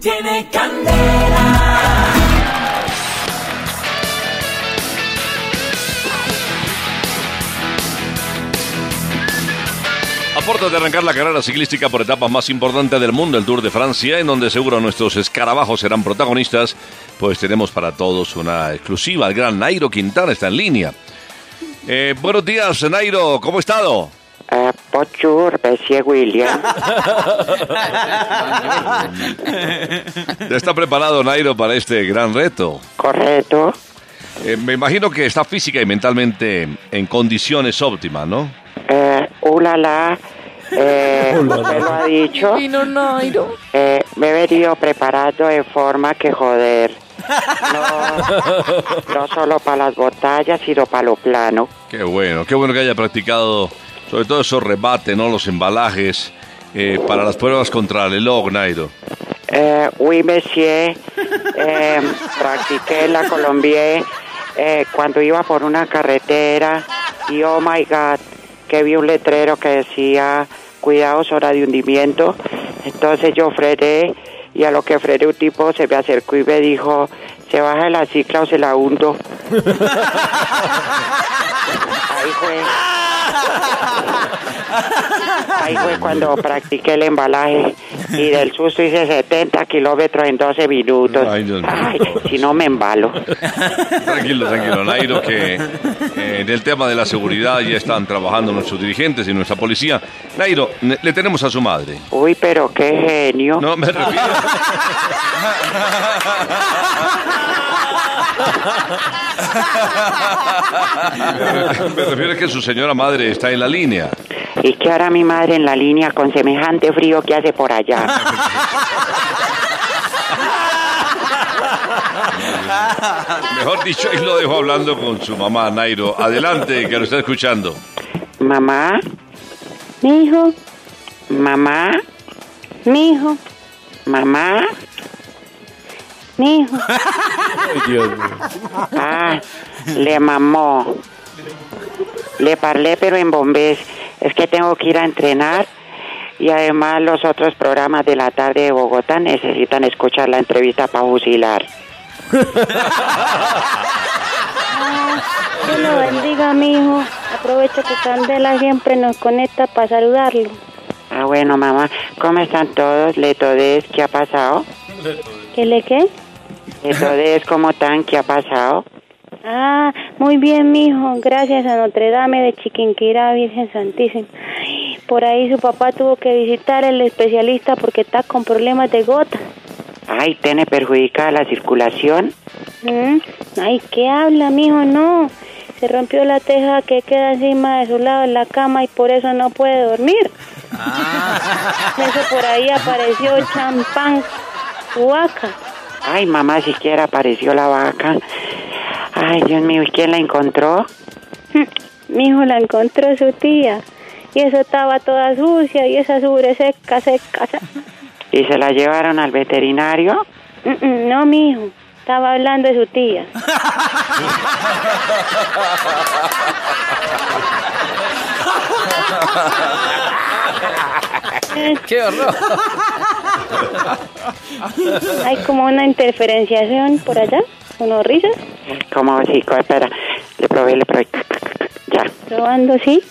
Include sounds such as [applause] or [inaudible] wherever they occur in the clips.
tiene candela. A puertas de arrancar la carrera ciclística por etapas más importante del mundo, el Tour de Francia, en donde seguro nuestros escarabajos serán protagonistas, pues tenemos para todos una exclusiva. El gran Nairo Quintana está en línea. Eh, buenos días, Nairo, ¿cómo ha estado? Bonjour, monsieur William. ¿Ya está preparado, Nairo, para este gran reto? Correcto. Eh, me imagino que está física y mentalmente en condiciones óptimas, ¿no? Eh, ulala. Eh, [laughs] usted lo ha dicho. Vino Nairo. Eh, me he venido preparado de forma que joder. No, [laughs] no solo para las botellas, sino para lo plano. Qué bueno, qué bueno que haya practicado sobre todo esos rebates, ¿no? Los embalajes eh, para las pruebas contra el reloj, Nairo. Eh, oui, monsieur. Eh, practiqué la Colombia eh, cuando iba por una carretera y oh my god, que vi un letrero que decía cuidados hora de hundimiento. Entonces yo frené y a lo que frené un tipo se me acercó y me dijo, se baja la cicla o se la hundo. Ahí fue. Ahí fue cuando practiqué el embalaje y del susto hice 70 kilómetros en 12 minutos. Ay, Dios mío. Ay, si no me embalo. Tranquilo, tranquilo, Nairo, que eh, en el tema de la seguridad ya están trabajando nuestros dirigentes y nuestra policía. Nairo, le tenemos a su madre. Uy, pero qué genio. No, me refiero. [laughs] [laughs] me refiero a que su señora madre está en la línea. ¿Y qué hará mi madre en la línea con semejante frío que hace por allá? [laughs] Mejor dicho, ahí lo dejo hablando con su mamá, Nairo. Adelante, que lo está escuchando. Mamá, Mi hijo, mamá, mi hijo, mamá. mi hijo. [laughs] Ah, le mamó. Le parlé, pero en bombés. Es que tengo que ir a entrenar. Y además los otros programas de la tarde de Bogotá necesitan escuchar la entrevista para fusilar. Dios lo bendiga, mi hijo. Aprovecho que Candela siempre nos conecta para saludarlo. Ah, bueno, mamá. ¿Cómo están todos? Letodes, ¿qué ha pasado? ¿Qué le qué? Letodes, ¿cómo están? ¿Qué ha pasado? Ah, muy bien, mi hijo. Gracias a Notre Dame de Chiquinquirá, Virgen Santísima. Por ahí su papá tuvo que visitar el especialista porque está con problemas de gota. Ay, ¿tiene perjudicada la circulación? ¿Mm? Ay, ¿qué habla, mijo? No. Se rompió la teja que queda encima de su lado en la cama y por eso no puede dormir. Eso por ahí apareció champán, su vaca. Ay, mamá, siquiera apareció la vaca. Ay, Dios mío, ¿y quién la encontró? [laughs] Mi hijo la encontró su tía. Y eso estaba toda sucia y esa sugre seca, seca. seca. ¿Y se la llevaron al veterinario? Mm, mm, No, mi hijo. Estaba hablando de su tía. [laughs] ¡Qué horror! Hay como una interferenciación por allá, unos risas. ¿Cómo, chico? Espera, le probé, le probé. Ya. Probando, sí.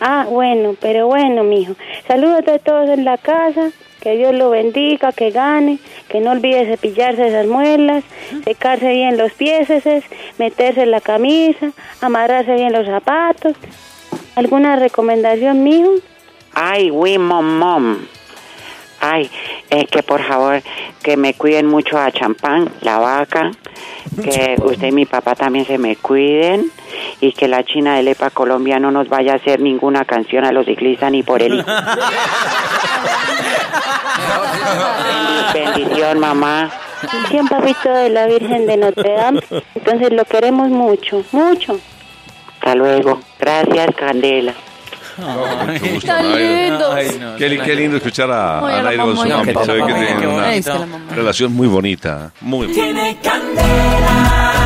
Ah, bueno, pero bueno, mijo. Saludos a todos en la casa. Que Dios lo bendiga, que gane, que no olvide cepillarse esas muelas, secarse bien los pies, meterse en la camisa, amarrarse bien los zapatos. ¿Alguna recomendación, mijo? Ay, oui, mom, mom. Ay, eh, que por favor, que me cuiden mucho a Champán, la vaca, que usted y mi papá también se me cuiden y que la China del EPA Colombia no nos vaya a hacer ninguna canción a los ciclistas ni por el... [laughs] Bendición, mamá. Un papito de la Virgen de Notre Dame. Entonces lo queremos mucho, mucho. Hasta luego. Gracias, Candela. Mucho gusto, Tan Nairo. lindos. Ay, no, Qué, li- qué lindo escuchar a, Ay, a a la Nairo con su mamá, mamá. qué Se ve que mamá, tienen qué una Es que la mamá. relación muy bonita. Muy bonita. Tiene candela.